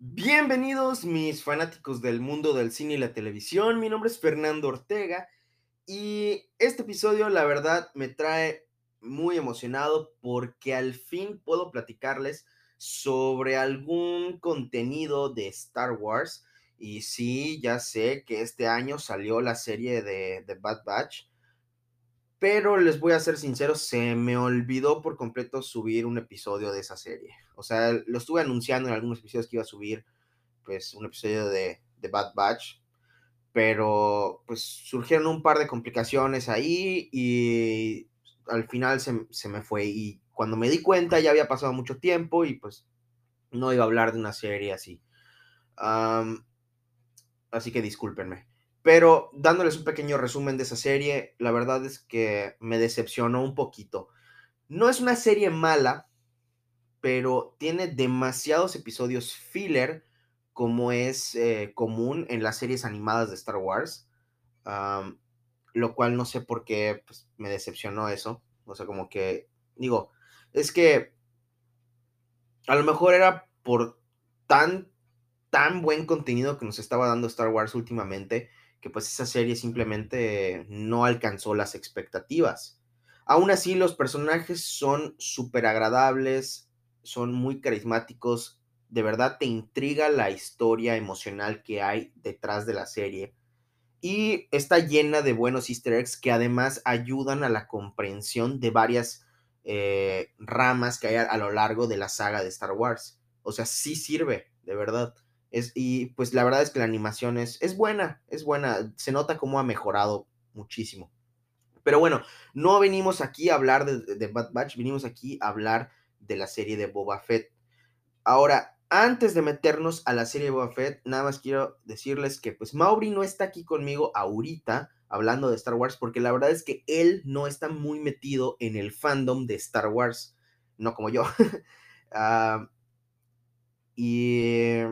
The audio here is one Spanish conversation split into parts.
Bienvenidos mis fanáticos del mundo del cine y la televisión, mi nombre es Fernando Ortega y este episodio la verdad me trae muy emocionado porque al fin puedo platicarles sobre algún contenido de Star Wars. Y sí, ya sé que este año salió la serie de, Bad Batch, pero les voy a ser sincero, se me olvidó por completo subir un episodio de esa serie. O sea, lo estuve anunciando en algunos episodios que iba a subir, pues, un episodio de, Bad Batch, pero pues surgieron un par de complicaciones ahí y al final se, se me fue. Y cuando me di cuenta ya había pasado mucho tiempo y pues no iba a hablar de una serie así. Así que discúlpenme. Pero dándoles un pequeño resumen de esa serie, la verdad es que me decepcionó un poquito. No es una serie mala, pero tiene demasiados episodios filler, como es eh, común en las series animadas de Star Wars. Lo cual no sé por qué pues, me decepcionó eso. O sea, como que, digo, es que a lo mejor era por tan, tan buen contenido que nos estaba dando Star Wars últimamente que pues esa serie simplemente no alcanzó las expectativas. Aún así, los personajes son súper agradables, son muy carismáticos, de verdad te intriga la historia emocional que hay detrás de la serie y está llena de buenos easter eggs que además ayudan a la comprensión de varias eh, ramas que hay a, a, lo largo de la saga de Star Wars. O sea, sí sirve, de verdad. Es, y pues la verdad es que la animación es, es buena, es buena, se nota cómo ha mejorado muchísimo. Pero bueno, no venimos aquí a hablar de, de Bad Batch, venimos aquí a hablar de la serie de Boba Fett. Ahora, antes de meternos a la serie de Boba Fett, nada más quiero decirles que pues Mauri no está aquí conmigo ahorita hablando de Star Wars porque la verdad es que él no está muy metido en el fandom de Star Wars, no como yo. uh, y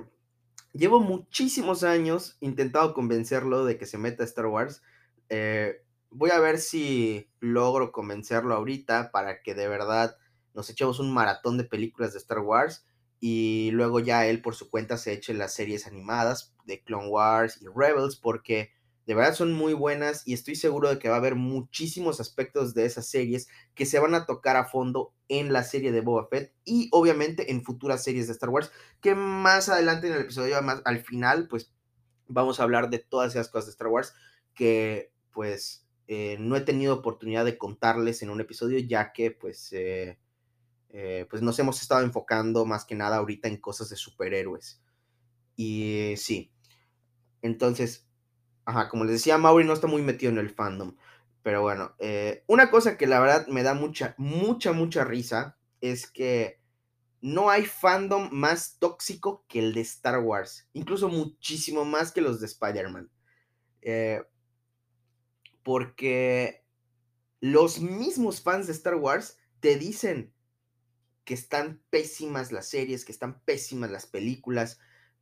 llevo muchísimos años intentado convencerlo de que se meta a Star Wars. Eh, voy a ver si logro convencerlo ahorita para que de verdad nos echemos un maratón de películas de Star Wars y luego ya él por su cuenta se eche las series animadas de Clone Wars y Rebels porque de verdad son muy buenas y estoy seguro de que va a haber muchísimos aspectos de esas series que se van a tocar a fondo en la serie de Boba Fett y obviamente en futuras series de Star Wars que más adelante en el episodio, más al final, pues vamos a hablar de todas esas cosas de Star Wars que pues eh, no he tenido oportunidad de contarles en un episodio ya que pues, eh, eh, pues nos hemos estado enfocando más que nada ahorita en cosas de superhéroes. Y sí, entonces Ajá, como les decía, Mauri no está muy metido en el fandom. Pero bueno, eh, una cosa que la verdad me da mucha, mucha, mucha risa es que no hay fandom más tóxico que el de Star Wars. Incluso muchísimo más que los de Spider-Man. Eh, porque los mismos fans de Star Wars te dicen que están pésimas las series, que están pésimas las películas,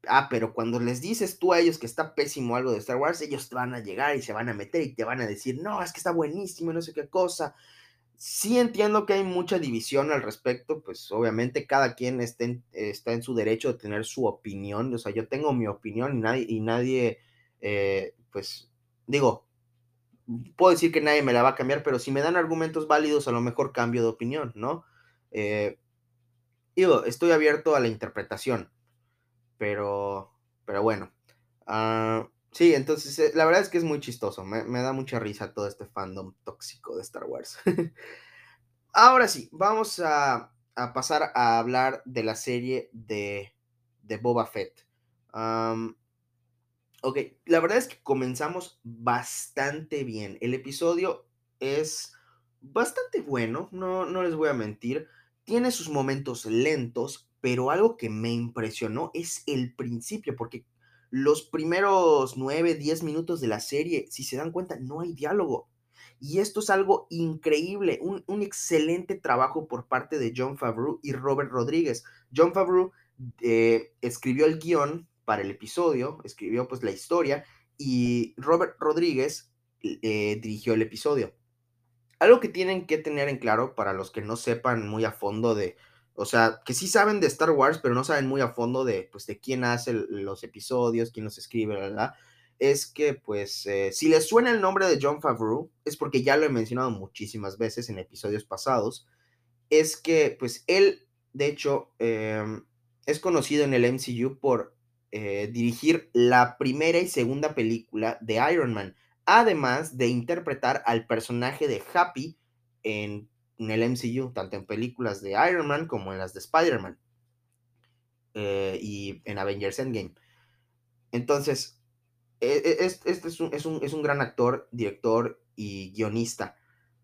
Ah, pero cuando les dices tú a ellos que está pésimo algo de Star Wars, ellos te van a llegar y se van a meter y te van a decir, no, es que está buenísimo no sé qué cosa. Sí entiendo que hay mucha división al respecto, pues obviamente cada quien está en, está en su derecho de tener su opinión, o sea, yo tengo mi opinión y nadie, y nadie eh, pues digo, puedo decir que nadie me la va a cambiar, pero si me dan argumentos válidos, a lo mejor cambio de opinión, ¿no? Eh, digo, estoy abierto a la interpretación pero, pero bueno. Uh, sí, entonces eh, la verdad es que es muy chistoso. Me, me, da mucha risa todo este fandom tóxico de Star Wars. Ahora sí, vamos a, a, pasar a hablar de la serie de, de Boba Fett. Ok, la verdad es que comenzamos bastante bien. El episodio es bastante bueno, no, no les voy a mentir. Tiene sus momentos lentos, pero algo que me impresionó es el principio, porque los primeros 9, 10 minutos de la serie, si se dan cuenta, no hay diálogo. Y esto es algo increíble, un, un excelente trabajo por parte de John Favreau y Robert Rodríguez. John Favreau eh, escribió el guion para el episodio, escribió pues la historia, y Robert Rodríguez eh, dirigió el episodio. Algo que tienen que tener en claro para los que no sepan muy a fondo de, o sea, que sí saben de Star Wars, pero no saben muy a fondo de, pues, de quién hace los episodios, quién los escribe, ¿verdad? Es que, pues, eh, si les suena el nombre de John Favreau, es porque ya lo he mencionado muchísimas veces en episodios pasados, es que, pues, él, de hecho, em, es conocido en el MCU por eh, dirigir la primera y segunda película de Iron Man, además de interpretar al personaje de Happy en en el MCU, tanto en películas de Iron Man como en las de Spider-Man eh, y en Avengers Endgame. Entonces, e, e, este es un, es, un, gran actor, director y guionista,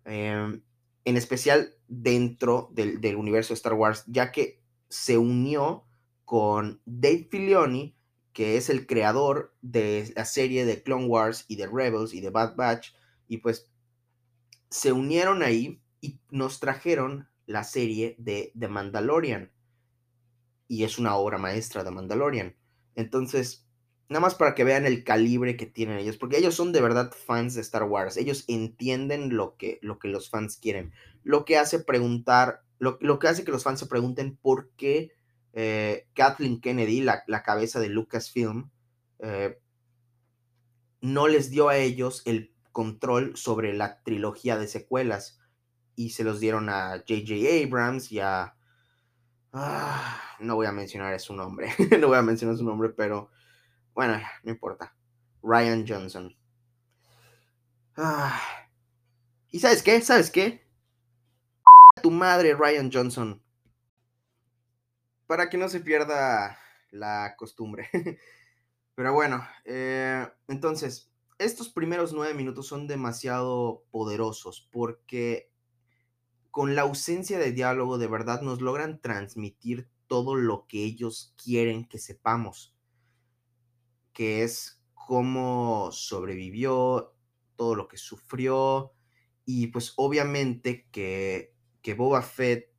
em, en especial dentro del, del, universo de Star Wars, ya que se unió con Dave Filoni, que es el creador de la serie de Clone Wars y de Rebels y de Bad Batch, y pues se unieron ahí y nos trajeron la serie de The Mandalorian. Y es una obra maestra de Mandalorian. Entonces, nada más para que vean el calibre que tienen ellos, porque ellos son de verdad fans de Star Wars. Ellos entienden lo que, lo que los fans quieren. Lo que hace preguntar, lo, que hace que los fans se pregunten por qué eh, Kathleen Kennedy, la, cabeza de Lucasfilm, eh, no les dio a ellos el control sobre la trilogía de secuelas y se los dieron a J.J. Abrams y a... Ah, no voy a mencionar su nombre, no voy a mencionar su nombre, pero bueno, no importa. Ryan Johnson. Ah, ¿Y sabes qué? ¿Sabes qué? tu madre, Ryan Johnson. Para que no se pierda la costumbre. Pero bueno, eh, entonces, estos primeros nueve minutos son demasiado poderosos porque con la ausencia de diálogo de verdad nos logran transmitir todo lo que ellos quieren que sepamos, que es cómo sobrevivió, todo lo que sufrió y pues obviamente que, que Boba Fett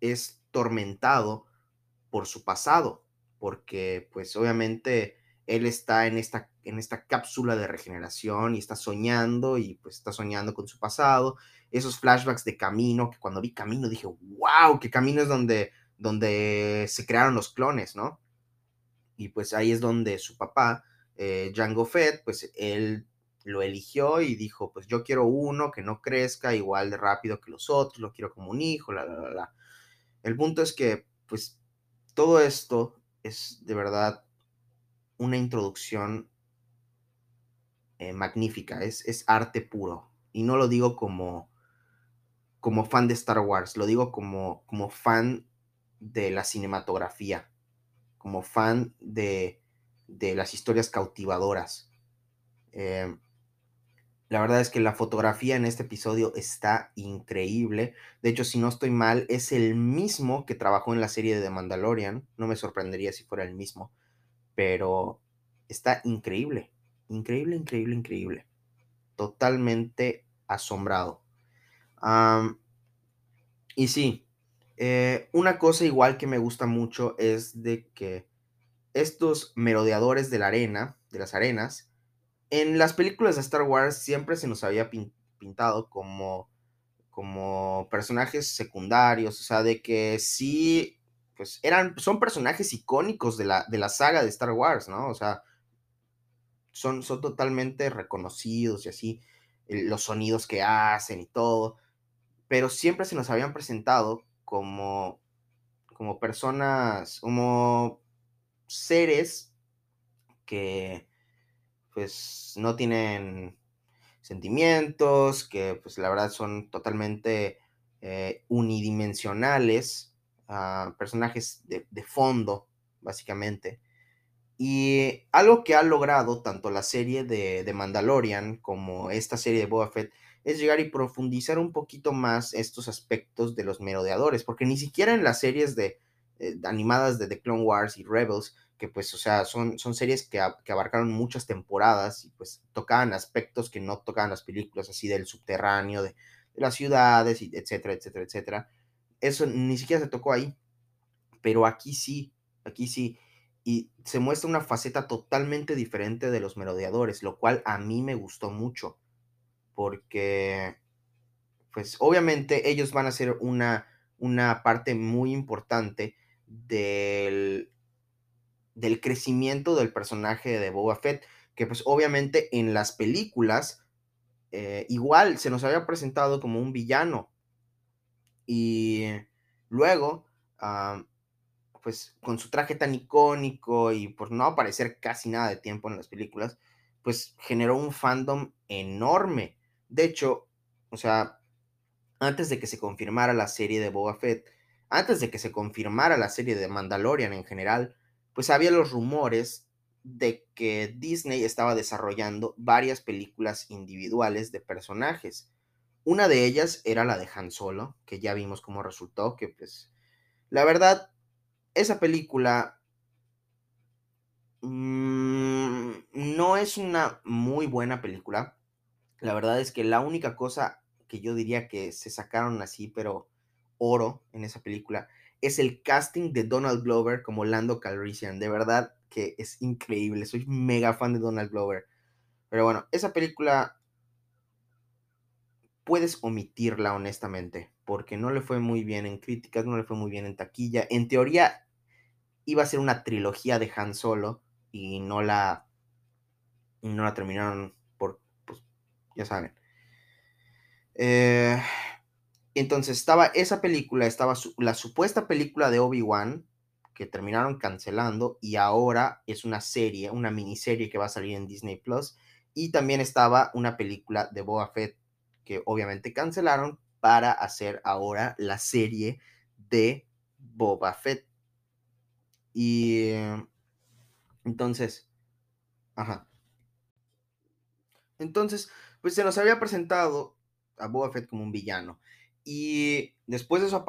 es tormentado por su pasado, porque pues obviamente él está en esta, en esta cápsula de regeneración y está soñando y pues está soñando con su pasado esos flashbacks de Camino, que cuando vi Camino dije, wow, que Camino es donde, donde se crearon los clones, ¿no? Y pues ahí es donde su papá, eh, Django Fett, pues él lo eligió y dijo, pues yo quiero uno que no crezca igual de rápido que los otros, lo quiero como un hijo, la, la, la. El punto es que, pues, todo esto es de verdad una introducción eh, magnífica, es, es arte puro. Y no lo digo como, como fan de Star Wars, lo digo como, como fan de la cinematografía, como fan de, de las historias cautivadoras. Em, la verdad es que la fotografía en este episodio está increíble. De hecho, si no estoy mal, es el mismo que trabajó en la serie de The Mandalorian. No me sorprendería si fuera el mismo. Pero está increíble. Increíble, increíble, increíble. Totalmente asombrado y sí, eh, una cosa igual que me gusta mucho es de que estos merodeadores de la arena, de las arenas, en las películas de Star Wars siempre se nos había pintado como, como personajes secundarios, o sea, de que sí, pues eran, son personajes icónicos de la, de la saga de Star Wars, ¿no? O sea, son, son totalmente reconocidos y así, los sonidos que hacen y todo pero siempre se nos habían presentado como, como personas, como seres que pues no tienen sentimientos, que pues la verdad son totalmente eh, unidimensionales, ah, personajes de, de, fondo, básicamente. Y algo que ha logrado tanto la serie de, de Mandalorian como esta serie de Boba Fett es llegar y profundizar un poquito más estos aspectos de los merodeadores, porque ni siquiera en las series de, eh, animadas de The Clone Wars y Rebels, que pues, o sea, son, son series que, abarcaron muchas temporadas y pues tocaban aspectos que no tocaban las películas, así del subterráneo, de, las ciudades, etcétera, etcétera, etcétera. Eso ni siquiera se tocó ahí, pero aquí sí, aquí sí. Y se muestra una faceta totalmente diferente de los merodeadores, lo cual a mí me gustó mucho porque, pues obviamente ellos van a ser una, una parte muy importante del, del crecimiento del personaje de Boba Fett, que pues obviamente en las películas eh, igual se nos había presentado como un villano y luego, ah, pues con su traje tan icónico y por no aparecer casi nada de tiempo en las películas, pues generó un fandom enorme. De hecho, o sea, antes de que se confirmara la serie de Boba Fett, antes de que se confirmara la serie de Mandalorian en general, pues había los rumores de que Disney estaba desarrollando varias películas individuales de personajes. Una de ellas era la de Han Solo, que ya vimos cómo resultó, que pues la verdad, esa película mmm, no es una muy buena película. La verdad es que la única cosa que yo diría que se sacaron así, pero oro en esa película, es el casting de Donald Glover como Lando Calrissian. De verdad que es increíble. Soy mega fan de Donald Glover. Pero bueno, esa película puedes omitirla honestamente, porque no le fue muy bien en críticas, no le fue muy bien en taquilla. En teoría iba a ser una trilogía de Han Solo y no la no la terminaron ya saben. Eh, entonces estaba esa película, estaba la supuesta película de Obi-Wan, que terminaron cancelando, y ahora es una serie, una miniserie que va a salir en Disney Plus. Y también estaba una película de Boba Fett, que obviamente cancelaron para hacer ahora la serie de Boba Fett. Y entonces, ajá. Entonces, pues se nos había presentado a Boba Fett como un villano. Y después de su,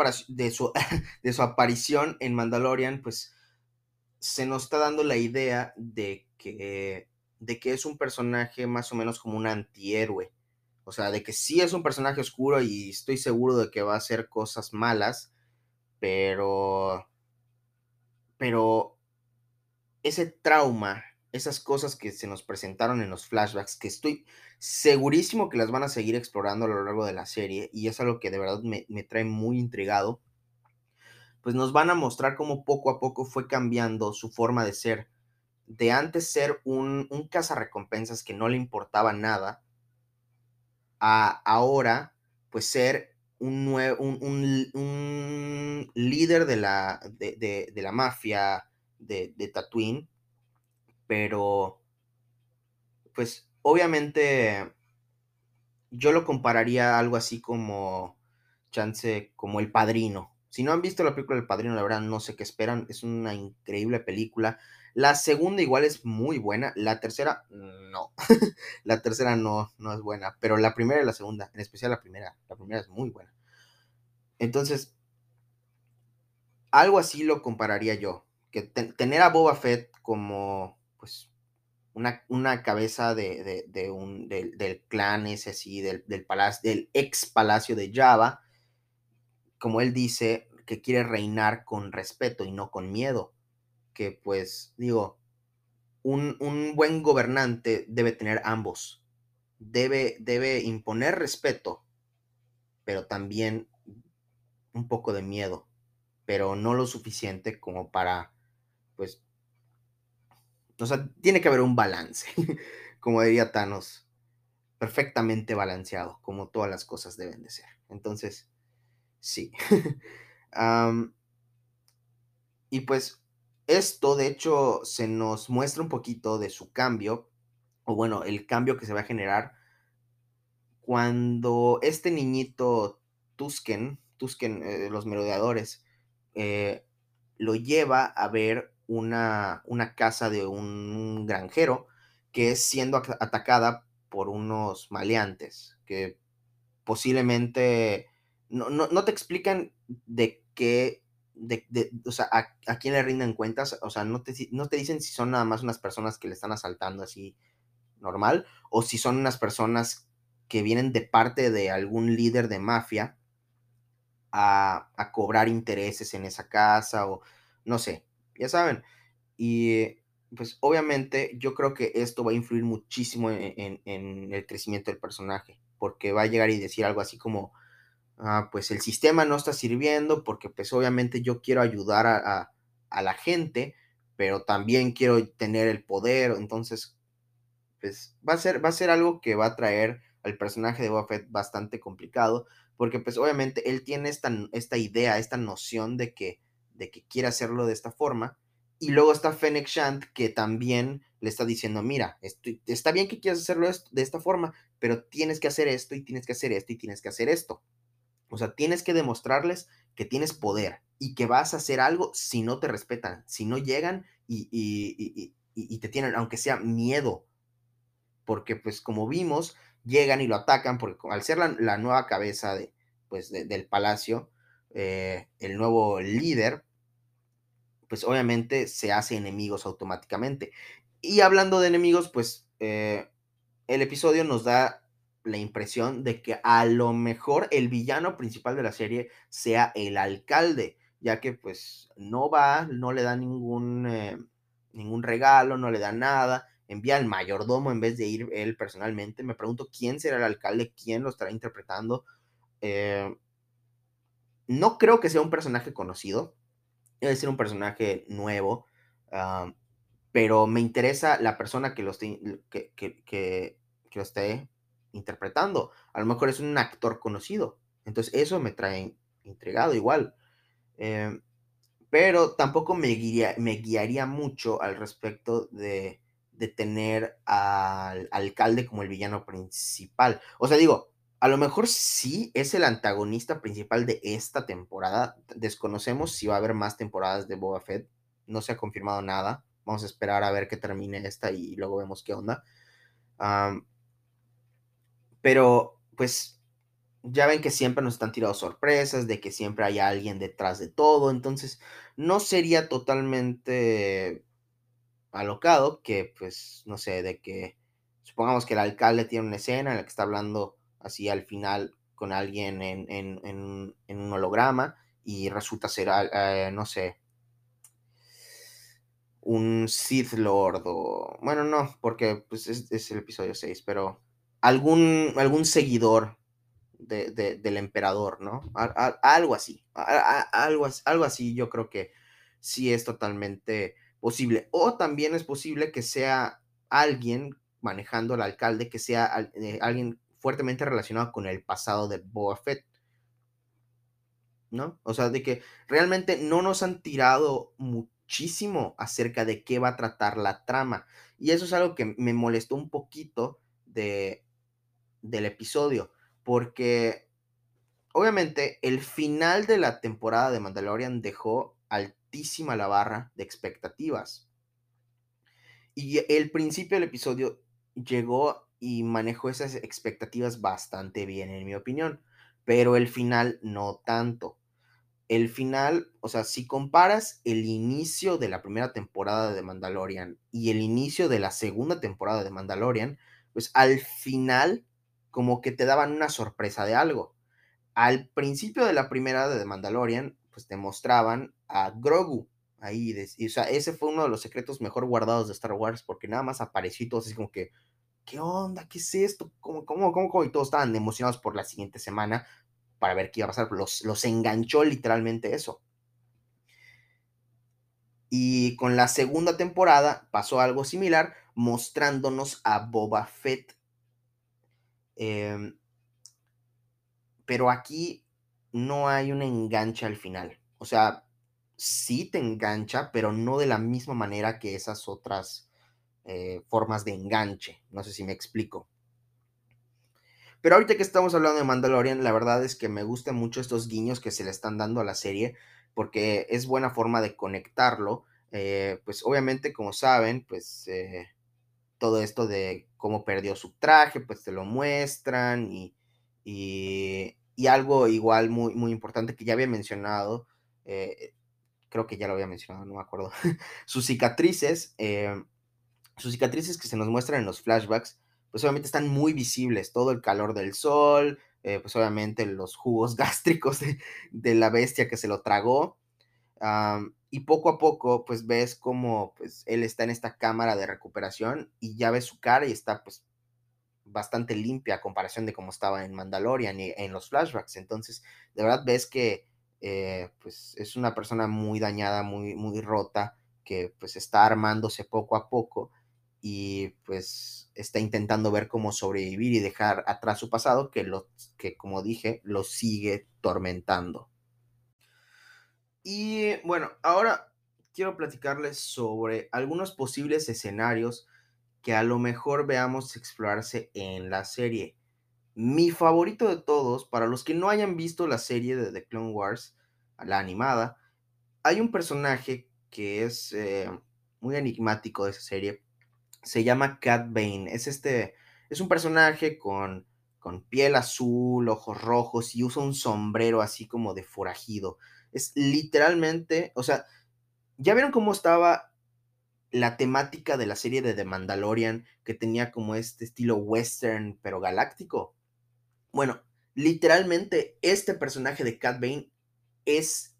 de, su, aparición en Mandalorian, pues se nos está dando la idea de que, de que es un personaje más o menos como un antihéroe. O sea, de que sí es un personaje oscuro y estoy seguro de que va a hacer cosas malas, pero... Pero ese trauma esas cosas que se nos presentaron en los flashbacks, que estoy segurísimo que las van a seguir explorando a lo largo de la serie, y es algo que de verdad me, trae muy intrigado, pues nos van a mostrar cómo poco a poco fue cambiando su forma de ser. De antes ser un, un cazarrecompensas que no le importaba nada, a ahora, pues ser un, un, un, líder de la, de, la mafia de, de Tatooine pero pues obviamente yo lo compararía algo así como chance como El Padrino. Si no han visto la película El Padrino, la verdad no sé qué esperan, es una increíble película. La segunda igual es muy buena, la tercera no. la tercera no no es buena, pero la primera y la segunda, en especial la primera, la primera es muy buena. Entonces, algo así lo compararía yo, que tener a Boba Fett como pues, una, cabeza de, un, del, clan ese así, del, del, palacio, del ex palacio de Java, como él dice, que quiere reinar con respeto y no con miedo. Que pues, digo, un, buen gobernante debe tener ambos. Debe, debe imponer respeto, pero también un poco de miedo, pero no lo suficiente como para, pues, o sea, tiene que haber un balance, como diría Thanos, perfectamente balanceado, como todas las cosas deben de ser. Entonces, sí. y pues esto, de hecho, se nos muestra un poquito de su cambio, o bueno, el cambio que se va a generar cuando este niñito Tusken, Tusken, eh, los merodeadores, eh, lo lleva a ver una, una casa de un granjero que es siendo atacada por unos maleantes que posiblemente no, no, te explican de qué, de, o sea, a, quién le rinden cuentas, o sea, no te, no te dicen si son nada más unas personas que le están asaltando así normal o si son unas personas que vienen de parte de algún líder de mafia a, a cobrar intereses en esa casa o no sé, ya saben. Y pues obviamente yo creo que esto va a influir muchísimo en, el crecimiento del personaje, porque va a llegar y decir algo así como, ah, pues el sistema no está sirviendo porque pues obviamente yo quiero ayudar a, la gente, pero también quiero tener el poder, entonces pues va a ser, va a ser algo que va a traer al personaje de Boba bastante complicado, porque pues obviamente él tiene esta, esta idea, esta noción de que, de que quiere hacerlo de esta forma, y luego está Fennec Shand que también le está diciendo, mira, está bien que quieras hacerlo de esta forma, pero tienes que hacer esto y tienes que hacer esto y tienes que hacer esto. O sea, tienes que demostrarles que tienes poder y que vas a hacer algo si no te respetan, si no llegan y, y, y te tienen, aunque sea miedo porque pues como vimos, llegan y lo atacan, porque al ser la, nueva cabeza de, pues, del palacio, eh, el nuevo líder, pues obviamente se hace enemigos automáticamente. Y hablando de enemigos, pues eh, el episodio nos da la impresión de que a lo mejor el villano principal de la serie sea el alcalde, ya que pues no va, no le da ningún, eh, ningún regalo, no le da nada, envía al mayordomo en vez de ir él personalmente. Me pregunto quién será el alcalde, quién lo estará interpretando. Eh, no creo que sea un personaje conocido, debe ser un personaje nuevo, pero me interesa la persona que lo esté, que, lo esté interpretando. A lo mejor es un actor conocido, entonces eso me trae intrigado igual. Eh, pero tampoco me me guiaría mucho al respecto de de tener al alcalde como el villano principal. O sea, digo, a lo mejor sí es el antagonista principal de esta temporada. Desconocemos si va a haber más temporadas de Boba Fett. No se ha confirmado nada. Vamos a esperar a ver que termine esta y luego vemos qué onda. pero, pues, ya ven que siempre nos están tirando sorpresas, de que siempre hay alguien detrás de todo. Entonces, no sería totalmente alocado, que pues, no sé, de que supongamos que el alcalde tiene una escena en la que está hablando así al final con alguien en, un holograma y resulta ser, eh, no sé, un Sith Lord o, bueno, no, porque pues, es, el episodio 6, pero algún, algún seguidor del emperador, ¿no? algo así, algo, algo así yo creo que sí es totalmente posible. O también es posible que sea alguien manejando al alcalde, que sea eh, alguien fuertemente relacionado con el pasado de Boba Fett. ¿No? O sea, de que realmente no nos han tirado muchísimo acerca de qué va a tratar la trama. Y eso es algo que me molestó un poquito de, del episodio, porque obviamente el final de la temporada de Mandalorian dejó al la barra de expectativas. Y el principio del episodio llegó y manejó esas expectativas bastante bien, en mi opinión, pero el final no tanto. El final, o sea, si comparas el inicio de la primera temporada de Mandalorian y el inicio de la segunda temporada de Mandalorian, pues al final como que te daban una sorpresa de algo. Al principio de la primera de Mandalorian, pues te mostraban a Grogu. Ahí, o sea, ese fue uno de los secretos mejor guardados de Star Wars, porque nada más apareció y todos así como que, ¿qué onda? ¿Qué es esto? ¿Cómo, cómo, cómo, Y todos estaban emocionados por la siguiente semana para ver qué iba a pasar. Los, los enganchó literalmente eso. Y con la segunda temporada pasó algo similar, mostrándonos a Boba Fett. Em, pero aquí no hay un enganche al final. O sea, sí te engancha, pero no de la misma manera que esas otras eh, formas de enganche. No sé si me explico. Pero ahorita que estamos hablando de Mandalorian, la verdad es que me gustan mucho estos guiños que se le están dando a la serie, porque es buena forma de conectarlo. Eh, pues obviamente, como saben, pues eh, todo esto de cómo perdió su traje, pues te lo muestran y, y, algo igual muy, muy importante que ya había mencionado, creo que ya lo había mencionado, no me acuerdo, sus cicatrices, sus cicatrices que se nos muestran en los flashbacks, pues obviamente están muy visibles, todo el calor del sol, eh, pues obviamente los jugos gástricos de, la bestia que se lo tragó, y poco a poco pues ves como pues él está en esta cámara de recuperación y ya ves su cara y está pues bastante limpia a comparación de cómo estaba en Mandalorian y en los flashbacks. Entonces, de verdad ves que eh, pues es una persona muy dañada, muy, muy rota, que pues está armándose poco a poco y pues está intentando ver cómo sobrevivir y dejar atrás su pasado que, lo, que como dije, lo sigue tormentando. Y bueno, ahora quiero platicarles sobre algunos posibles escenarios que a lo mejor veamos explorarse en la serie. Mi favorito de todos, para los que no hayan visto la serie de The Clone Wars, la animada, hay un personaje que es eh, muy enigmático de esa serie. Se llama Cat Bane. Es este. Es un personaje con, con piel azul, ojos rojos y usa un sombrero así como de forajido. Es literalmente. O sea, ¿ya vieron cómo estaba la temática de la serie de The Mandalorian? Que tenía como este estilo western, pero galáctico. Bueno, literalmente este personaje de Cat Bane es,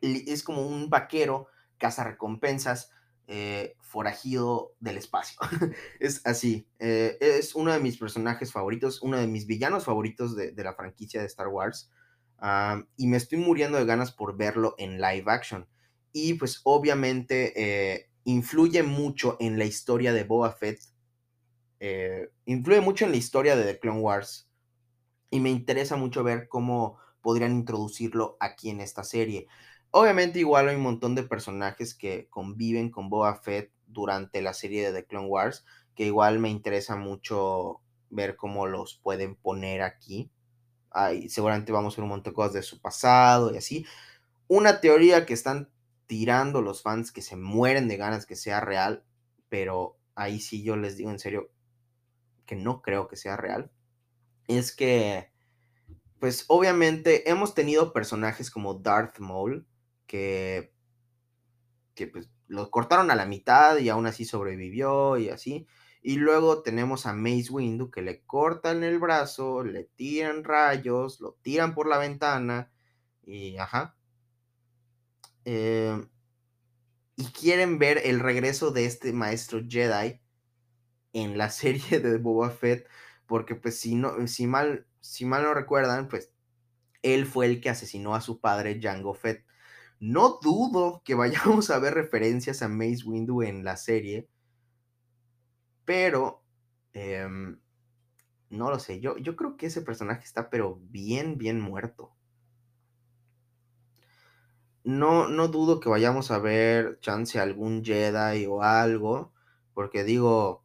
es como un vaquero cazarrecompensas eh, forajido del espacio. es así. Eh, es uno de mis personajes favoritos, uno de mis villanos favoritos de, la franquicia de Star Wars. y me estoy muriendo de ganas por verlo en live action. Y pues obviamente eh, influye mucho en la historia de Boba Fett. influye mucho en la historia de The Clone Wars. Y me interesa mucho ver cómo podrían introducirlo aquí en esta serie. Obviamente igual hay un montón de personajes que conviven con Boba Fett durante la serie de The Clone Wars, que igual me interesa mucho ver cómo los pueden poner aquí. Ahí seguramente vamos a ver un montón de cosas de su pasado y así. Una teoría que están tirando los fans que se mueren de ganas que sea real, pero ahí sí yo les digo en serio que no creo que sea real, es que pues obviamente hemos tenido personajes como Darth Maul que, que pues lo cortaron a la mitad y aún así sobrevivió y así. Y luego tenemos a Mace Windu que le cortan el brazo, le tiran rayos, lo tiran por la ventana y ajá. Eh, y quieren ver el regreso de este maestro Jedi en la serie de Boba Fett, porque pues si no, si mal si mal no recuerdan, pues él fue el que asesinó a su padre Jango Fett. No dudo que vayamos a ver referencias a Mace Windu en la serie, pero em, no lo sé. Yo, yo creo que ese personaje está, pero bien, bien muerto. No, no dudo que vayamos a ver chance algún Jedi o algo, porque digo,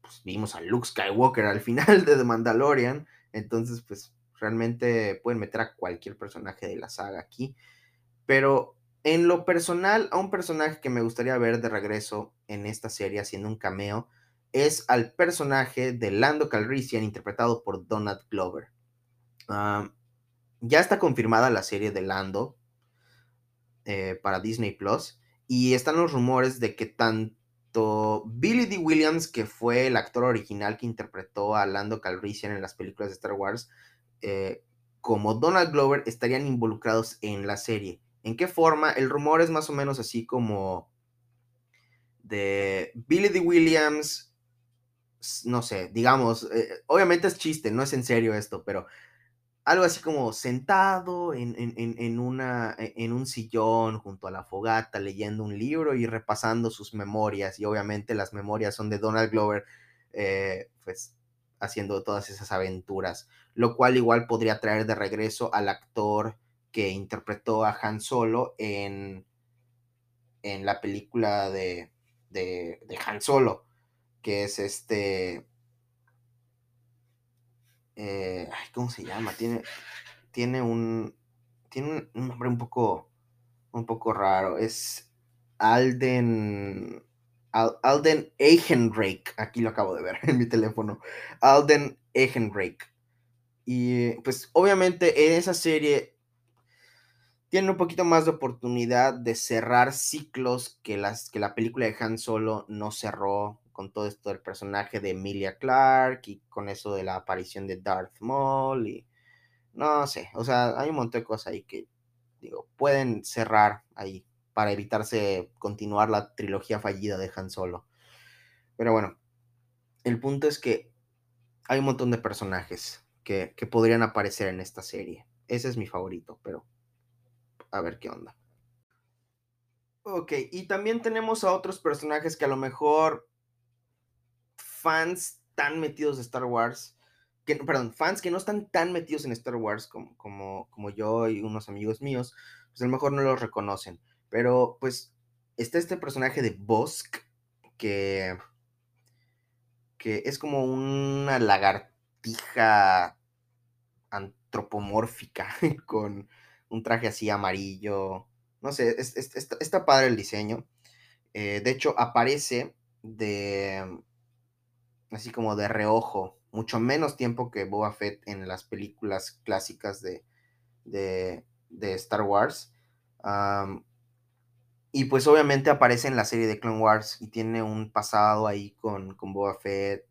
pues vimos a Luke Skywalker al final de The Mandalorian entonces, pues realmente pueden meter a cualquier personaje de la saga aquí. Pero en lo personal, a un personaje que me gustaría ver de regreso en esta serie haciendo un cameo es al personaje de Lando Calrissian interpretado por Donald Glover. Ah, ya está confirmada la serie de Lando eh, para Disney Plus y están los rumores de que tanto Billy D. Williams, que fue el actor original que interpretó a Lando Calrissian en las películas de Star Wars, eh, como Donald Glover estarían involucrados en la serie. ¿En qué forma? El rumor es más o menos así como de Billy D. Williams, no sé, digamos, eh, obviamente es chiste, no es en serio esto, pero algo así como sentado en, una, e, en un sillón junto a la fogata, leyendo un libro y repasando sus memorias. Y obviamente las memorias son de Donald Glover, eh, pues haciendo todas esas aventuras. Lo cual igual podría traer de regreso al actor que interpretó a Han Solo en, en la película de, de, Han Solo, que es este eh, ¿Cómo se llama? Tiene, tiene un. Tiene un, nombre un poco. Un poco raro. Es Alden. Alden. Aquí lo acabo de ver en mi teléfono. Alden Ehrenreich. Y pues obviamente en esa serie tiene un poquito más de oportunidad de cerrar ciclos que, las, que la película de Han Solo no cerró con todo esto del personaje de Emilia Clark y con eso de la aparición de Darth Maul y no sé, o sea, hay un montón de cosas ahí que digo, pueden cerrar ahí para evitarse continuar la trilogía fallida de Han Solo. Pero bueno, el punto es que hay un montón de personajes que, que podrían aparecer en esta serie. Ese es mi favorito, pero a ver qué onda. Ok, y también tenemos a otros personajes que a lo mejor fans tan metidos de Star Wars, que, perdón, fans que no están tan metidos en Star Wars como, como, como yo y unos amigos míos, pues a lo mejor no los reconocen. Pero pues está este personaje de Bosk, que, que es como una lagartija antropomórfica con un traje así amarillo. No sé, está padre el diseño. Eh, de hecho, aparece de así como de reojo, mucho menos tiempo que Boba Fett en las películas clásicas de, de, Star Wars. y pues obviamente aparece en la serie de Clone Wars y tiene un pasado ahí con, con Boba Fett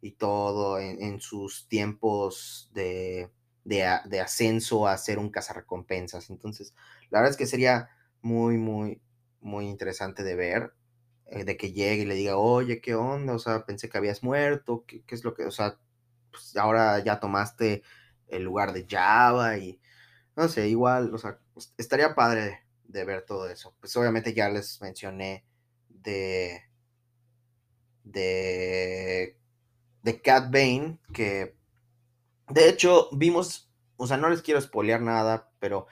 y todo en sus tiempos de, de, ascenso a ser un cazarrecompensas. Entonces, la verdad es que sería muy, muy, muy interesante de ver, eh, de que llegue y le diga, oye, ¿qué onda? O sea, pensé que habías muerto, ¿qué, es lo que, o sea, pues ahora ya tomaste el lugar de Java y, no sé, igual, o sea, pues, estaría padre de ver todo eso. Pues obviamente ya les mencioné de, de, de Cat Bane, que de hecho, vimos, o sea, no les quiero spoilear nada, pero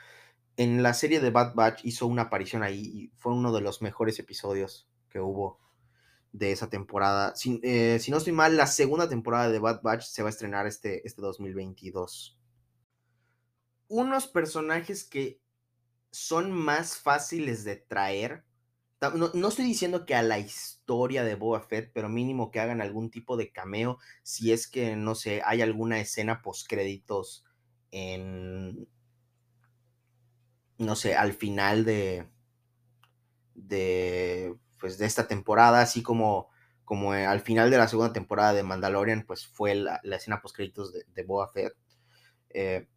en la serie de Bad Batch hizo una aparición ahí y fue uno de los mejores episodios que hubo de esa temporada. Si, eh, no estoy mal, la segunda temporada de Bad Batch se va a estrenar este, este 2022. Unos personajes que son más fáciles de traer no, estoy diciendo que a la historia de Boba Fett, pero mínimo que hagan algún tipo de cameo, si es que, no sé, hay alguna escena post créditos en, no sé, al final de, de, pues, de esta temporada, así como, como al final de la segunda temporada de Mandalorian, pues fue la, escena post créditos de, de Boba Fett, eh,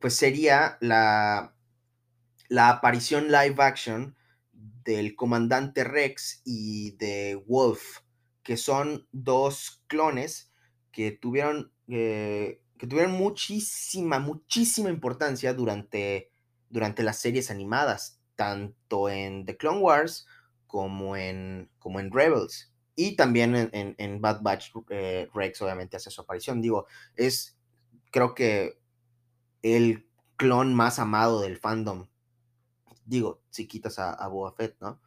pues sería la, la aparición live action del comandante Rex y de Wolf, que son dos clones que tuvieron, eh, que tuvieron muchísima, muchísima importancia durante, durante las series animadas, tanto en The Clone Wars como en, como en Rebels. Y también en, Bad Batch, eh, Rex obviamente hace su aparición. Digo, es creo que el clon más amado del fandom Digo, si quitas a, a ¿no?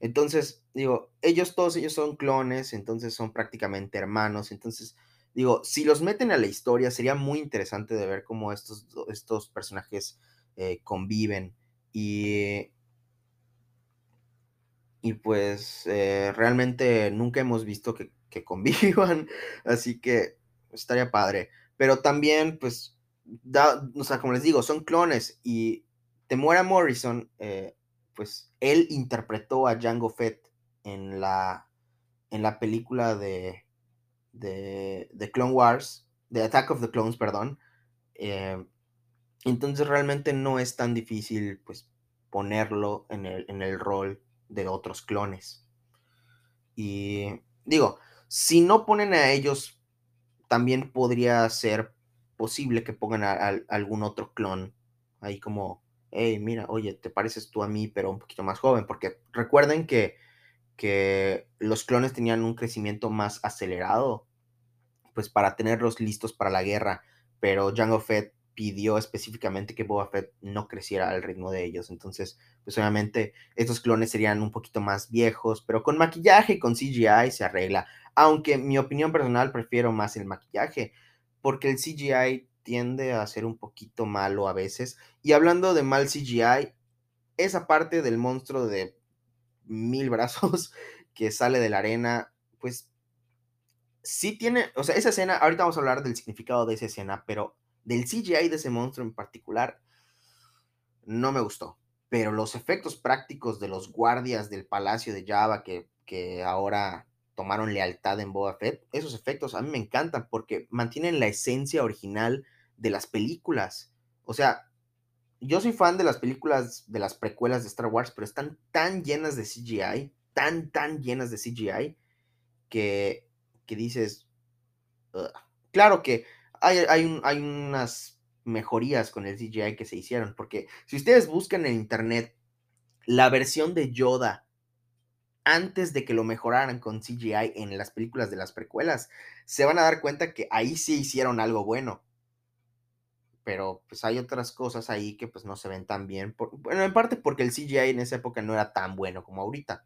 Entonces, digo, ellos todos ellos son clones, entonces son prácticamente hermanos. Entonces, digo, si los meten a la historia, sería muy interesante de ver cómo estos, estos personajes eh, conviven. Y, y pues eh, realmente nunca hemos visto que, que, convivan, así que estaría padre. Pero también, pues, da, o sea, como les digo, son clones y Temuera Morrison, eh, pues él interpretó a Django Fett en la, en la película de, de, Clone Wars, de Attack of the Clones, perdón. Eh, entonces realmente no es tan difícil pues ponerlo en el, en el rol de otros clones. Y digo, si no ponen a ellos, también podría ser posible que pongan a algún otro clon ahí como hey, mira, oye, te pareces tú a mí, pero un poquito más joven, porque recuerden que, que los clones tenían un crecimiento más acelerado, pues para tenerlos listos para la guerra, pero Jango Fett pidió específicamente que Boba Fett no creciera al ritmo de ellos, entonces, pues obviamente estos clones serían un poquito más viejos, pero con maquillaje con CGI se arregla, aunque mi opinión personal prefiero más el maquillaje, porque el CGI tiende a ser un poquito malo a veces. Y hablando de mal CGI, esa parte del monstruo de mil brazos que sale de la arena, pues sí tiene, o sea, esa escena, ahorita vamos a hablar del significado de esa escena, pero del CGI de ese monstruo en particular, no me gustó. Pero los efectos prácticos de los guardias del palacio de Java que, que ahora tomaron lealtad en Boba Fett, esos efectos a mí me encantan porque mantienen la esencia original de las películas. O sea, yo soy fan de las películas, de las precuelas de Star Wars, pero están tan llenas de CGI, tan, tan llenas de CGI, que, que dices, claro que hay, hay, hay unas mejorías con el CGI que se hicieron, porque si ustedes buscan en internet la versión de Yoda antes de que lo mejoraran con CGI en las películas de las precuelas, se van a dar cuenta que ahí sí hicieron algo bueno. Pero pues hay otras cosas ahí que pues no se ven tan bien. bueno, en parte porque el CGI en esa época no era tan bueno como ahorita.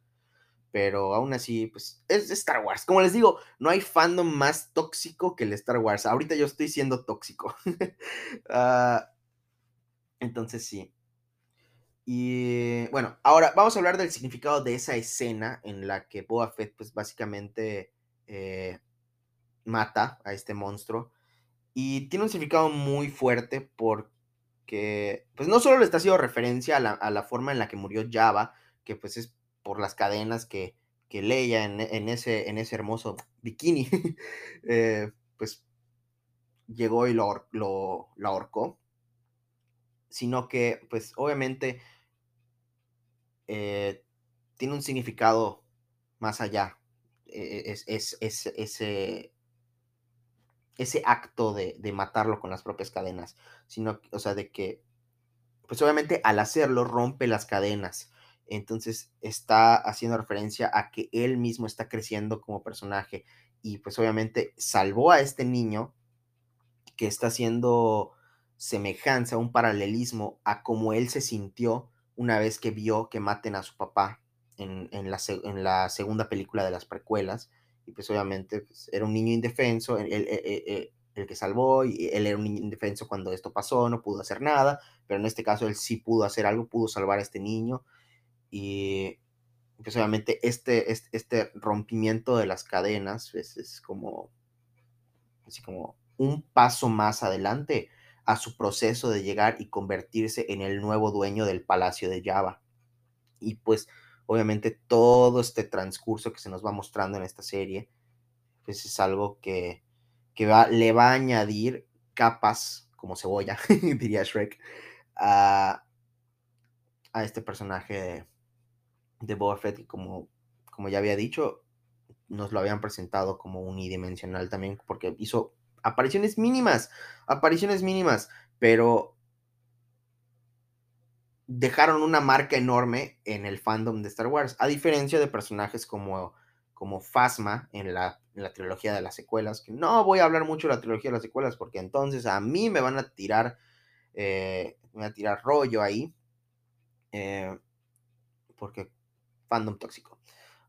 Pero aún así, pues es Star Wars. Como les digo, no hay fandom más tóxico que el Star Wars. Ahorita yo estoy siendo tóxico. Ah, entonces sí. Y bueno, ahora vamos a hablar del significado de esa escena en la que Boba Fett, pues básicamente eh, mata a este monstruo. Y tiene un significado muy fuerte porque, pues no solo le está haciendo referencia a la, forma en la que murió Java, que pues es por las cadenas que, que Leia en, ese, en ese hermoso bikini, eh, pues llegó y lo, lo, lo ahorcó, sino que pues obviamente eh, tiene un significado más allá. Eh, es, ese, ese acto de, matarlo con las propias cadenas, sino, o sea, de que, pues obviamente al hacerlo rompe las cadenas. Entonces está haciendo referencia a que él mismo está creciendo como personaje y pues obviamente salvó a este niño que está haciendo semejanza, un paralelismo a cómo él se sintió una vez que vio que maten a su papá en, la, en la, segunda película de las precuelas. Y pues obviamente pues, era un niño indefenso, el, el, que salvó, y él era un niño indefenso cuando esto pasó, no pudo hacer nada, pero en este caso él sí pudo hacer algo, pudo salvar a este niño. Y pues obviamente este, este, este rompimiento de las cadenas pues, es como, así como un paso más adelante a su proceso de llegar y convertirse en el nuevo dueño del palacio de Java. Y pues obviamente todo este transcurso que se nos va mostrando en esta serie, pues es algo que, va, le va a añadir capas como cebolla, diría Shrek, a, este personaje de, de Boba Fett, como, como ya había dicho, nos lo habían presentado como unidimensional también, porque hizo apariciones mínimas, apariciones mínimas, pero dejaron una marca enorme en el fandom de Star Wars, a diferencia de personajes como, como Phasma en la, trilogía de las secuelas, que no voy a hablar mucho de la trilogía de las secuelas porque entonces a mí me van a tirar, eh, me van a tirar rollo ahí, eh, porque fandom tóxico.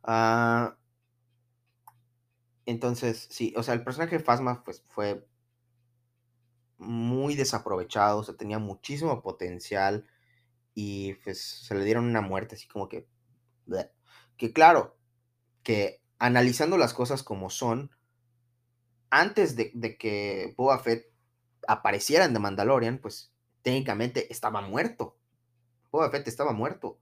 Ah, entonces, sí, o sea, el personaje de Phasma pues, fue muy desaprovechado, o sea, tenía muchísimo potencial y pues se le dieron una muerte así como que... Que claro, que analizando las cosas como son, antes de, que Boba Fett apareciera en The Mandalorian, pues técnicamente estaba muerto. Boba Fett estaba muerto.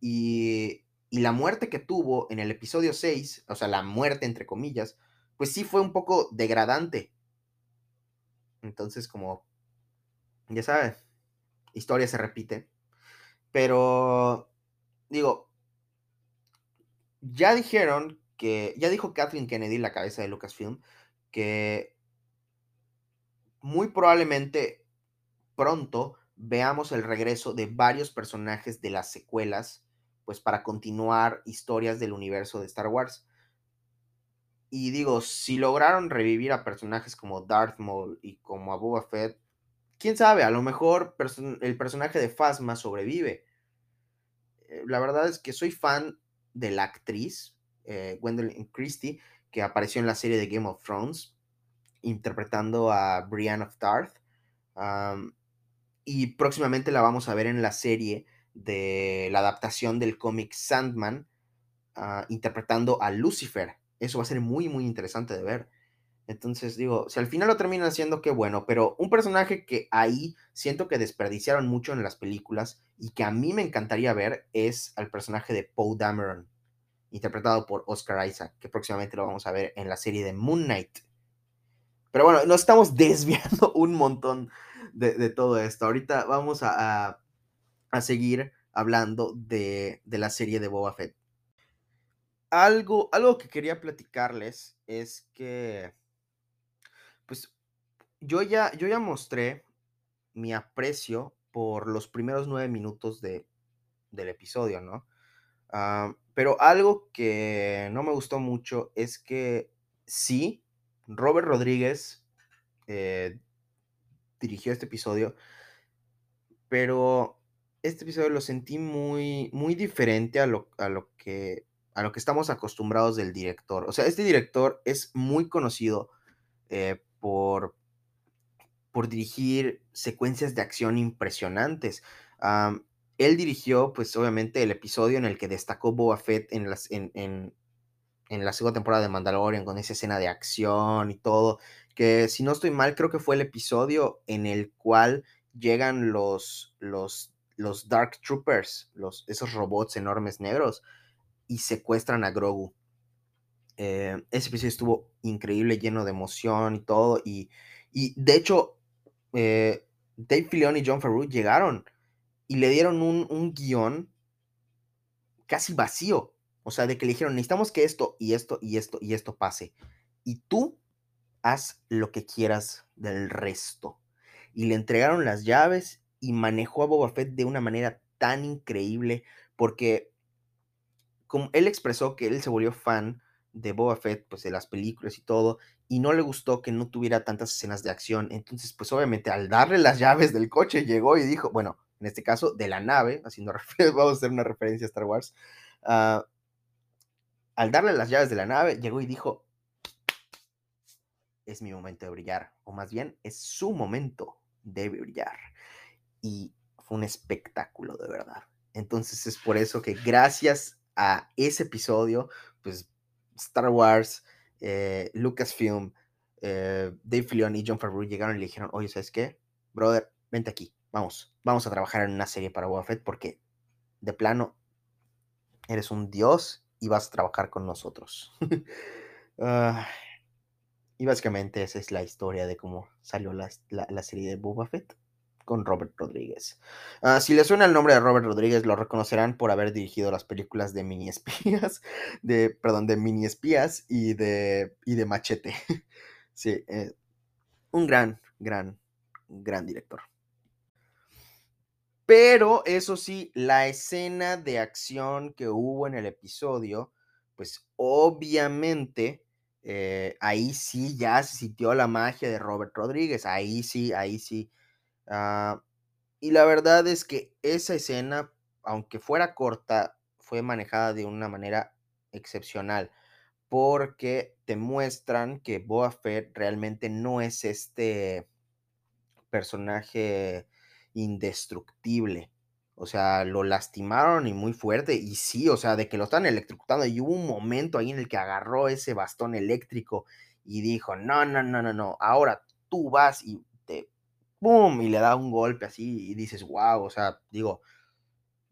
Y y la muerte que tuvo en el episodio 6, o sea, la muerte entre comillas, pues sí fue un poco degradante. Entonces, como, ya sabes, historia se repite. Pero, digo, ya dijeron que, ya dijo Kathleen Kennedy, la cabeza de Lucasfilm, que muy probablemente pronto veamos el regreso de varios personajes de las secuelas pues para continuar historias del universo de Star Wars. Y digo, si lograron revivir a personajes como Darth Maul y como a Boba Fett, quién sabe, a lo mejor el personaje de Phasma sobrevive. Eh, la verdad es que soy fan de la actriz eh, Gwendolyn Christie, que apareció en la serie de Game of Thrones, interpretando a Brienne of Tarth. y próximamente la vamos a ver en la serie de la adaptación del cómic Sandman, ah, interpretando a Lucifer. Eso va a ser muy, muy interesante de ver. Entonces digo, si al final lo terminan haciendo, qué bueno, pero un personaje que ahí siento que desperdiciaron mucho en las películas y que a mí me encantaría ver es al personaje de Poe Dameron, interpretado por Oscar Isaac, que próximamente lo vamos a ver en la serie de Moon Knight. Pero bueno, nos estamos desviando un montón de, todo esto. Ahorita vamos a a seguir hablando de, la serie de Boba Fett. algo, algo que quería platicarles es que, pues, yo ya, yo ya mostré mi aprecio por los primeros nueve minutos de, del episodio, ¿no? Ah, pero algo que no me gustó mucho es que sí, Robert Rodríguez eh, dirigió este episodio, pero este episodio lo sentí muy, muy diferente a lo, a lo que a lo que estamos acostumbrados del director. O sea, este director es muy conocido eh, por, por dirigir secuencias de acción impresionantes. él dirigió, pues obviamente, el episodio en el que destacó Boba Fett en, las, en, en, en la segunda temporada de Mandalorian, con esa escena de acción y todo, que si no estoy mal, creo que fue el episodio en el cual llegan los, los, los Dark Troopers, los, esos robots enormes negros, y secuestran a Grogu. Eh, ese episodio estuvo increíble, lleno de emoción y todo. Y, y de hecho, eh, Dave Filoni y John Favreau llegaron y le dieron un, un guion casi vacío. O sea, de que le dijeron, necesitamos que esto y esto y esto y esto pase. Y tú haz lo que quieras del resto. Y le entregaron las llaves y manejó a Boba Fett de una manera tan increíble porque como él expresó que él se volvió fan de Boba Fett, pues de las películas y todo, y no le gustó que no tuviera tantas escenas de acción. Entonces, pues obviamente al darle las llaves del coche llegó y dijo, bueno, en este caso de la nave, haciendo vamos a hacer una referencia a Star Wars, uh, al darle las llaves de la nave, llegó y dijo, es mi momento de brillar, o más bien es su momento de brillar. Y fue un espectáculo de verdad. Entonces es por eso que gracias a ese episodio, pues Star Wars, eh, Lucasfilm, eh, Dave Filoni y John Favreau llegaron y le dijeron, oye, ¿sabes qué? Brother, vente aquí, vamos, vamos a trabajar en una serie para Boba Fett porque de plano eres un dios y vas a trabajar con nosotros. Ah, y básicamente esa es la historia de cómo salió la, la serie de Boba Fett con Robert Rodríguez. Ah, si le suena el nombre de Robert Rodríguez, lo reconocerán por haber dirigido las películas de mini espías, de, perdón, de mini espías y de, y de machete. sí, eh, un gran, gran, gran director. Pero eso sí, la escena de acción que hubo en el episodio, pues obviamente eh, ahí sí ya se sintió la magia de Robert Rodríguez, ahí sí, ahí sí Ah, y la verdad es que esa escena, aunque fuera corta, fue manejada de una manera excepcional, porque te muestran que Boa Fett realmente no es este personaje indestructible. O sea, lo lastimaron y muy fuerte. Y sí, o sea, de que lo están electrocutando. Y hubo un momento ahí en el que agarró ese bastón eléctrico y dijo, no, no, no, no, no, ahora tú vas y ¡pum! Y le da un golpe así y dices, wow, o sea, digo,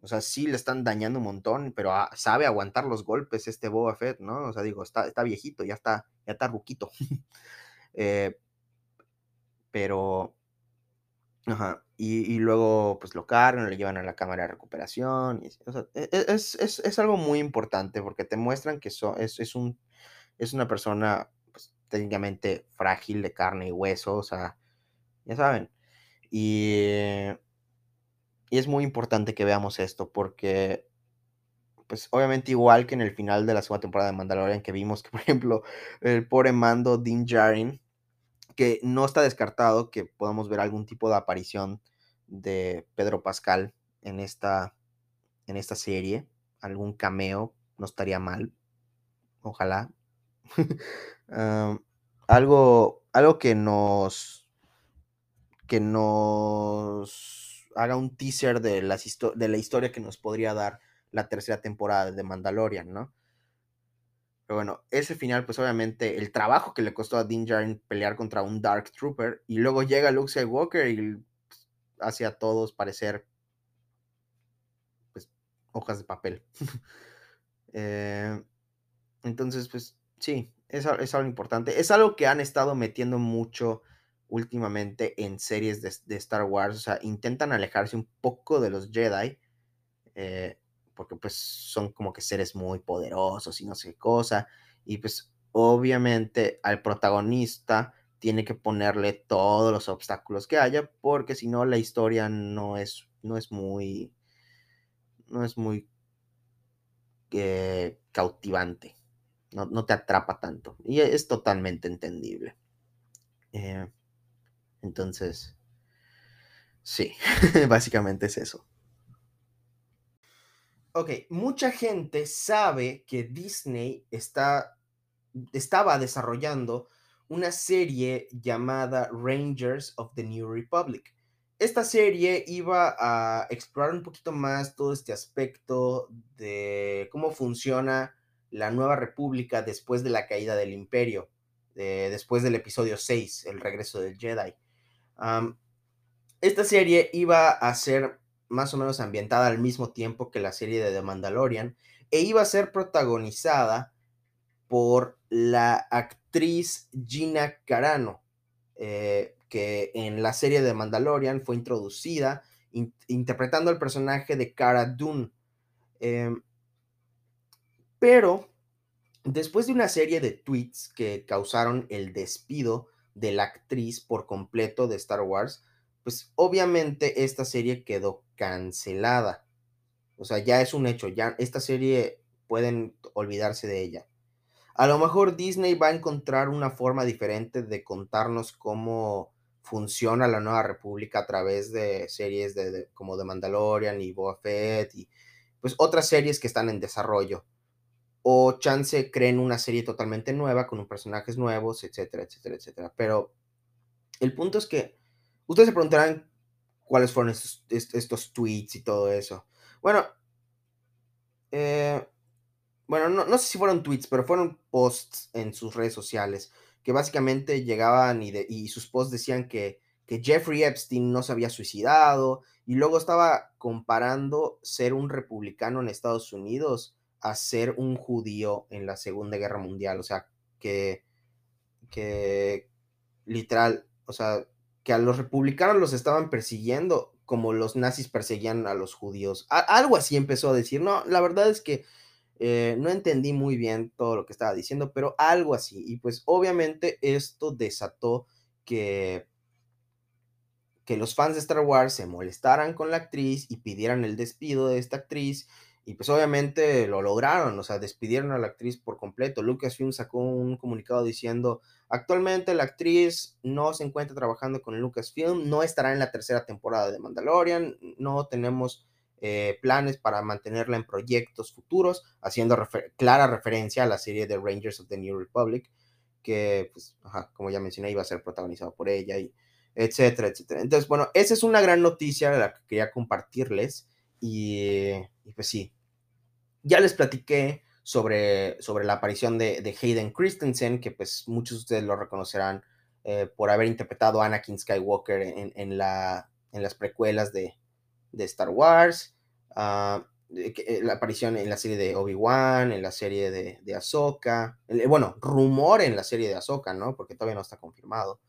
o sea, sí le están dañando un montón, pero sabe aguantar los golpes este Boba Fett, ¿no? O sea, digo, está, está viejito, ya está, ya está ruquito. Eh, pero, ajá, y, luego pues lo cargan, lo llevan a la cámara de recuperación. O sea, e, e, es, es, es, algo muy importante porque te muestran que so, es, es, un, es una persona pues, técnicamente frágil de carne y hueso, o sea, ya saben. Y, y es muy importante que veamos esto porque, pues obviamente igual que en el final de la segunda temporada de Mandalorian que vimos que, por ejemplo, el pobre mando Din Djarin, que no está descartado que podamos ver algún tipo de aparición de Pedro Pascal en esta, en esta serie, algún cameo, no estaría mal, ojalá. algo, algo que nos que nos haga un teaser de, de la historia que nos podría dar la tercera temporada de Mandalorian, ¿no? Pero bueno, ese final, pues obviamente el trabajo que le costó a Din Djarin pelear contra un Dark Trooper y luego llega Luke Skywalker y pues, hace a todos parecer pues hojas de papel. Eh, entonces, pues sí, es algo importante. Es algo que han estado metiendo mucho últimamente en series de, Star Wars. O sea, intentan alejarse un poco de los Jedi. Eh, porque pues son como que seres muy poderosos y no sé qué cosa, y pues obviamente al protagonista tiene que ponerle todos los obstáculos que haya, porque si no la historia no es, no es muy, no es muy eh, cautivante, no, te atrapa tanto, y es totalmente entendible. Eh, entonces, sí, básicamente es eso. Ok, mucha gente sabe que Disney está, estaba desarrollando una serie llamada Rangers of the New Republic. Esta serie iba a explorar un poquito más todo este aspecto de cómo funciona la nueva república después de la caída del imperio, después del episodio 6, el regreso del Jedi. Esta serie iba a ser más o menos ambientada al mismo tiempo que la serie de The Mandalorian, e iba a ser protagonizada por la actriz Gina Carano, eh, que en la serie de Mandalorian fue introducida interpretando el personaje de Cara Dune. Em, pero después de una serie de tweets que causaron el despido de la actriz por completo de Star Wars, pues obviamente esta serie quedó cancelada. O sea, ya es un hecho, ya esta serie pueden olvidarse de ella. A lo mejor Disney va a encontrar una forma diferente de contarnos cómo funciona la Nueva República a través de series de, como The Mandalorian y Boba Fett y pues otras series que están en desarrollo. O chance creen una serie totalmente nueva con personajes nuevos, etcétera, etcétera, etcétera. Pero el punto es que Ustedes se preguntarán cuáles fueron estos, tweets y todo eso. Bueno, eh, bueno, no, sé si fueron tweets, pero fueron posts en sus redes sociales que básicamente llegaban y, y sus posts decían que, que Jeffrey Epstein no se había suicidado y luego estaba comparando ser un republicano en Estados Unidos a ser un judío en la Segunda Guerra Mundial. O sea, que, que literal, o sea, que a los republicanos los estaban persiguiendo como los nazis perseguían a los judíos. algo así empezó a decir. No, la verdad es que eh, no entendí muy bien todo lo que estaba diciendo, pero algo así. Y pues obviamente esto desató que, que los fans de Star Wars se molestaran con la actriz y pidieran el despido de esta actriz y pues obviamente lo lograron, o sea, despidieron a la actriz por completo. Lucasfilm sacó un comunicado diciendo, actualmente la actriz no se encuentra trabajando con Lucasfilm, no estará en la tercera temporada de Mandalorian, no tenemos eh, planes para mantenerla en proyectos futuros, haciendo clara referencia a la serie de Rangers of the New Republic, que, pues, como ya mencioné, iba a ser protagonizado por ella, y etcétera, etcétera. Entonces, bueno, esa es una gran noticia la que quería compartirles. Y, pues sí, ya les platiqué sobre, sobre la aparición de, Hayden Christensen, que pues muchos de ustedes lo reconocerán eh, por haber interpretado a Anakin Skywalker en, la, en las precuelas de, Star Wars, ah, eh, la aparición en la serie de Obi-Wan, en la serie de, de Ahsoka, bueno, rumor en la serie de Ahsoka, ¿no? Porque todavía no está confirmado.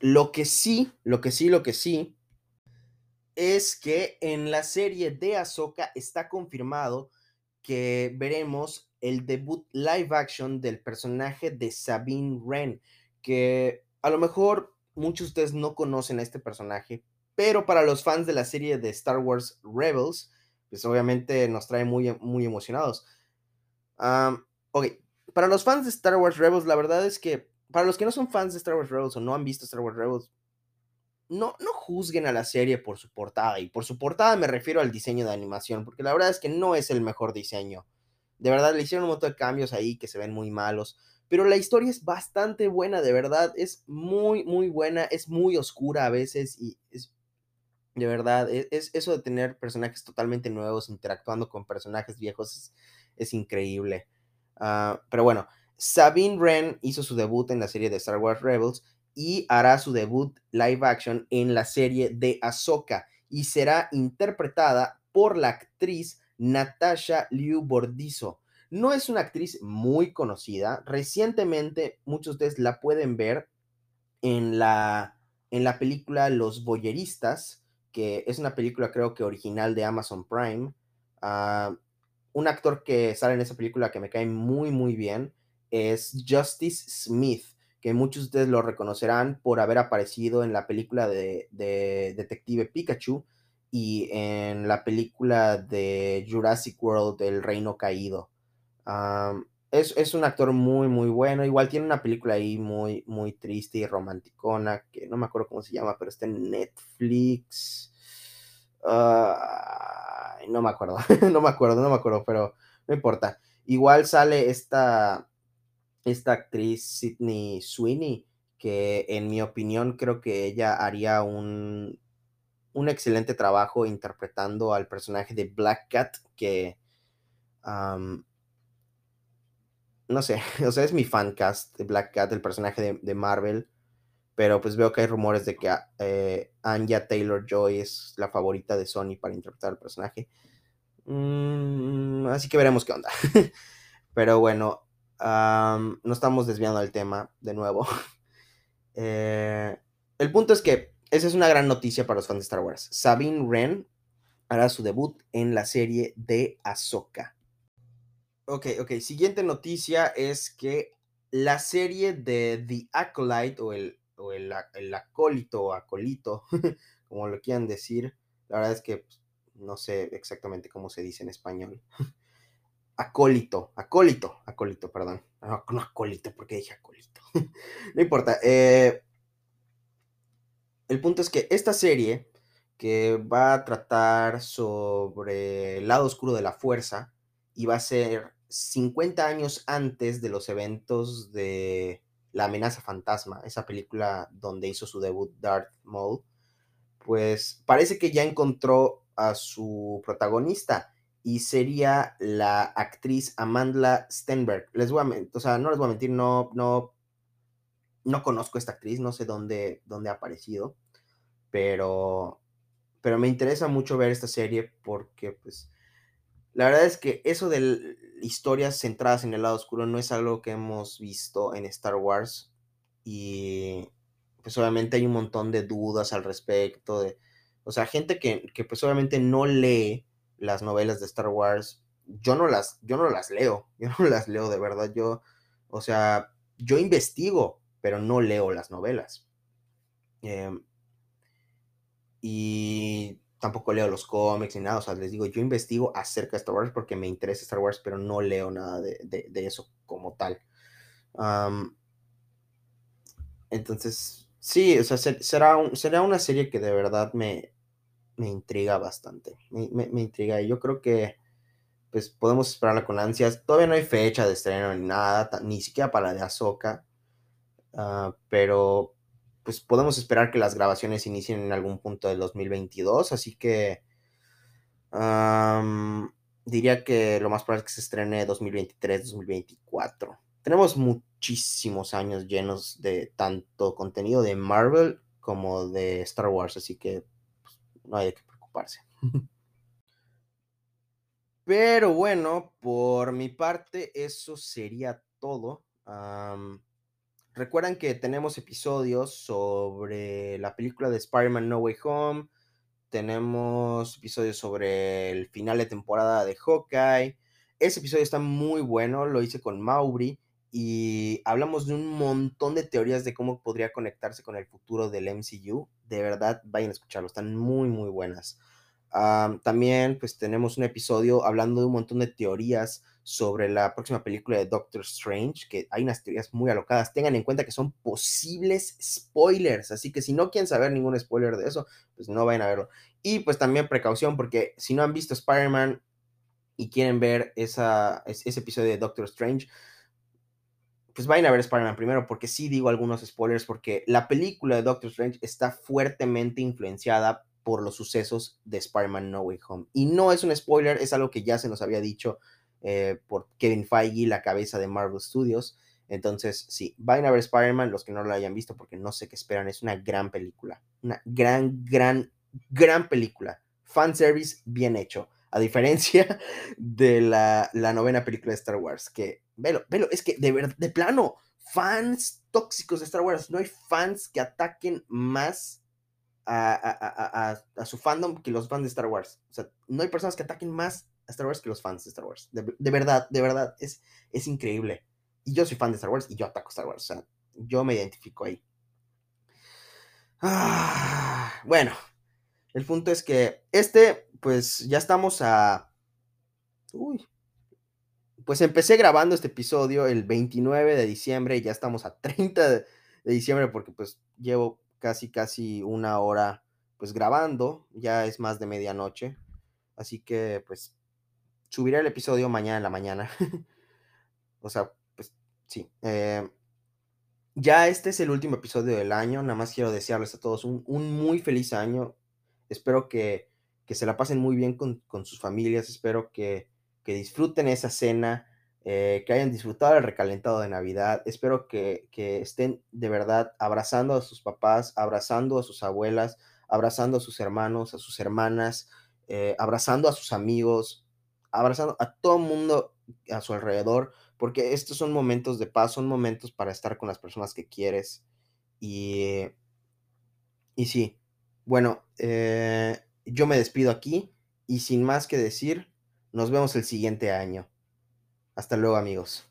lo que sí, lo que sí, lo que sí, es que en la serie de Ahsoka está confirmado que veremos el debut live action del personaje de Sabine Wren, que a lo mejor muchos de ustedes no conocen a este personaje, pero para los fans de la serie de Star Wars Rebels, pues obviamente nos trae muy, muy emocionados. ok, para los fans de Star Wars Rebels, la verdad es que para los que no son fans de Star Wars Rebels o no han visto Star Wars Rebels, no, no juzguen a la serie por su portada. Y por su portada me refiero al diseño de animación, porque la verdad es que no es el mejor diseño. De verdad, le hicieron un montón de cambios ahí que se ven muy malos. Pero la historia es bastante buena, de verdad. Es muy, muy buena. Es muy oscura a veces. Y es. De verdad, e, es, eso de tener personajes totalmente nuevos interactuando con personajes viejos es, increíble. Ah, pero bueno, Sabine Wren hizo su debut en la serie de Star Wars Rebels y hará su debut live action en la serie de Ahsoka y será interpretada por la actriz Natasha Liu Bordizo. No es una actriz muy conocida. Recientemente muchos de ustedes la pueden ver en la, en la película Los Boyeristas, que es una película creo que original de Amazon Prime. Ah, un actor que sale en esa película que me cae muy, muy bien es Justice Smith, que muchos de ustedes lo reconocerán por haber aparecido en la película de, Detective Pikachu y en la película de Jurassic World, El Reino Caído. es, un actor muy, muy bueno. Igual tiene una película ahí muy, muy triste y romanticona, que no me acuerdo cómo se llama, pero está en Netflix. no me acuerdo, no me acuerdo, no me acuerdo, pero no importa. Igual sale esta, esta actriz Sidney Sweeney, que en mi opinión creo que ella haría un, un excelente trabajo interpretando al personaje de Black Cat, que no sé, o sea, es mi fancast de Black Cat, el personaje de, Marvel, pero pues veo que hay rumores de que eh, Anya Taylor Joy es la favorita de Sony para interpretar al personaje. Mm, así que veremos qué onda. pero bueno, no estamos desviando del tema de nuevo. Eh, el punto es que esa es una gran noticia para los fans de Star Wars. Sabine Wren hará su debut en la serie de Ahsoka. Ok, ok. Siguiente noticia es que la serie de The Acolyte o el, o el, acólito o acolito, como lo quieran decir, la verdad es que pues, no sé exactamente cómo se dice en español. acólito, acólito, acólito, perdón. No, no acólito, porque dije acólito. no importa. Eh, el punto es que esta serie, que va a tratar sobre el lado oscuro de la fuerza, y va a ser 50 años antes de los eventos de La amenaza fantasma, esa película donde hizo su debut Darth Maul, pues parece que ya encontró a su protagonista y sería la actriz Amanda Stenberg. Les voy a o sea, no les voy a mentir, no, no, no conozco a esta actriz, no sé dónde, dónde ha aparecido, pero, pero me interesa mucho ver esta serie porque, pues, la verdad es que eso de historias centradas en el lado oscuro no es algo que hemos visto en Star Wars y, pues, obviamente hay un montón de dudas al respecto de, o sea, gente que, que pues, obviamente no lee las novelas de Star Wars, yo no las, yo no las leo, yo no las leo de verdad, yo, o sea, yo investigo, pero no leo las novelas. Em, y tampoco leo los cómics ni nada, o sea, les digo, yo investigo acerca de Star Wars porque me interesa Star Wars, pero no leo nada de, eso como tal. entonces, sí, o sea, será, será una serie que de verdad me, me intriga bastante. Me, intriga. Y yo creo que pues podemos esperarla con ansias. Todavía no hay fecha de estreno ni nada, ni siquiera para la de Azoka. Ah, pero pues podemos esperar que las grabaciones inicien en algún punto del 2022. Así que diría que lo más probable es que se estrene 2023-2024. Tenemos muchísimos años llenos de tanto contenido de Marvel como de Star Wars, así que no hay que preocuparse. Pero bueno, por mi parte, eso sería todo. recuerdan que tenemos episodios sobre la película de Spider-Man No Way Home. Tenemos episodios sobre el final de temporada de Hawkeye. Ese episodio está muy bueno, lo hice con Mauri y hablamos de un montón de teorías de cómo podría conectarse con el futuro del MCU. De verdad, vayan a escucharlo, están muy, muy buenas. también, pues tenemos un episodio hablando de un montón de teorías sobre la próxima película de Doctor Strange, que hay unas teorías muy alocadas. Tengan en cuenta que son posibles spoilers, así que si no quieren saber ningún spoiler de eso, pues no vayan a verlo. Y pues también precaución, porque si no han visto Spider-Man y quieren ver esa, ese episodio de Doctor Strange, pues vayan a ver Spider-Man primero, porque sí digo algunos spoilers, porque la película de Doctor Strange está fuertemente influenciada por los sucesos de Spider-Man No Way Home. Y no es un spoiler, es algo que ya se nos había dicho eh, por Kevin Feige, la cabeza de Marvel Studios. Entonces, sí, vayan a ver Spider-Man, los que no lo hayan visto, porque no sé qué esperan. Es una gran película. Una gran, gran, gran película. Fanservice bien hecho. A diferencia de la, la novena película de Star Wars, que velo, velo, es que de verdad, de plano, fans tóxicos de Star Wars, no hay fans que ataquen más a, su fandom que los fans de Star Wars. O sea, no hay personas que ataquen más a Star Wars que los fans de Star Wars. De, verdad, de verdad, es, es increíble. Y yo soy fan de Star Wars y yo ataco Star Wars. O sea, yo me identifico ahí. Ah, bueno, el punto es que este, pues ya estamos a... Uy. Pues empecé grabando este episodio el 29 de diciembre ya estamos a 30 de, diciembre porque pues llevo casi, casi una hora pues grabando, ya es más de medianoche, así que pues subiré el episodio mañana en la mañana. o sea, pues sí. Eh, ya este es el último episodio del año, nada más quiero desearles a todos un, muy feliz año, espero que, se la pasen muy bien con, sus familias, espero que, que disfruten esa cena, eh, que hayan disfrutado el recalentado de Navidad. Espero que, estén de verdad abrazando a sus papás, abrazando a sus abuelas, abrazando a sus hermanos, a sus hermanas, eh, abrazando a sus amigos, abrazando a todo el mundo a su alrededor, porque estos son momentos de paz, son momentos para estar con las personas que quieres. Y, y sí, bueno, eh, yo me despido aquí y sin más que decir, nos vemos el siguiente año. Hasta luego amigos.